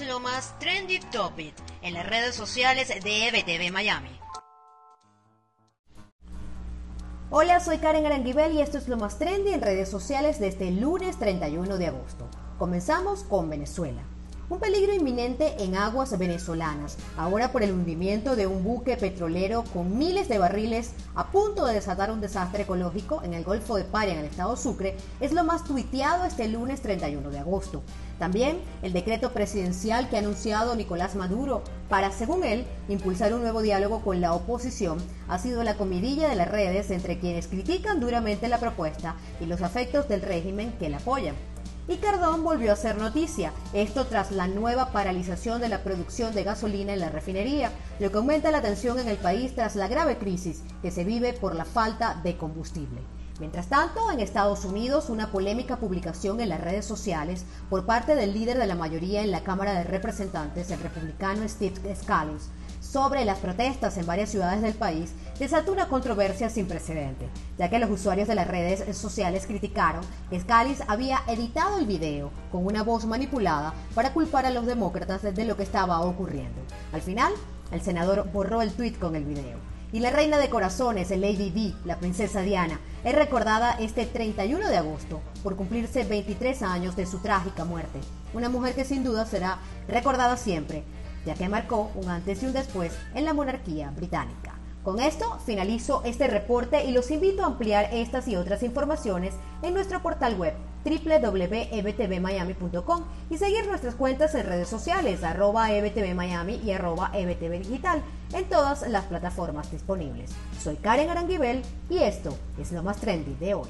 lo más trendy topic en las redes sociales de EBTV Miami. Hola, soy Karen Aranguibel y esto es lo más trendy en redes sociales desde el lunes 31 de agosto. Comenzamos con Venezuela. Un peligro inminente en aguas venezolanas, ahora por el hundimiento de un buque petrolero con miles de barriles a punto de desatar un desastre ecológico en el Golfo de Paria, en el estado Sucre, es lo más tuiteado este lunes 31 de agosto. También el decreto presidencial que ha anunciado Nicolás Maduro para, según él, impulsar un nuevo diálogo con la oposición ha sido la comidilla de las redes entre quienes critican duramente la propuesta y los afectos del régimen que la apoyan. Y Cardón volvió a ser noticia, esto tras la nueva paralización de la producción de gasolina en la refinería, lo que aumenta la tensión en el país tras la grave crisis que se vive por la falta de combustible. Mientras tanto, en Estados Unidos, una polémica publicación en las redes sociales por parte del líder de la mayoría en la Cámara de Representantes, el republicano Steve Scalise, sobre las protestas en varias ciudades del país desató una controversia sin precedente, ya que los usuarios de las redes sociales criticaron que Scalise había editado el video con una voz manipulada para culpar a los demócratas de lo que estaba ocurriendo. Al final, el senador borró el tweet con el video. Y la reina de corazones, Lady Di, la princesa Diana, es recordada este 31 de agosto por cumplirse 23 años de su trágica muerte. Una mujer que sin duda será recordada siempre ya que marcó un antes y un después en la monarquía británica. Con esto finalizo este reporte y los invito a ampliar estas y otras informaciones en nuestro portal web www.ebtvmiami.com y seguir nuestras cuentas en redes sociales arroba ebtvmiami y arroba ebtvdigital en todas las plataformas disponibles. Soy Karen Aranguibel y esto es lo más trendy de hoy.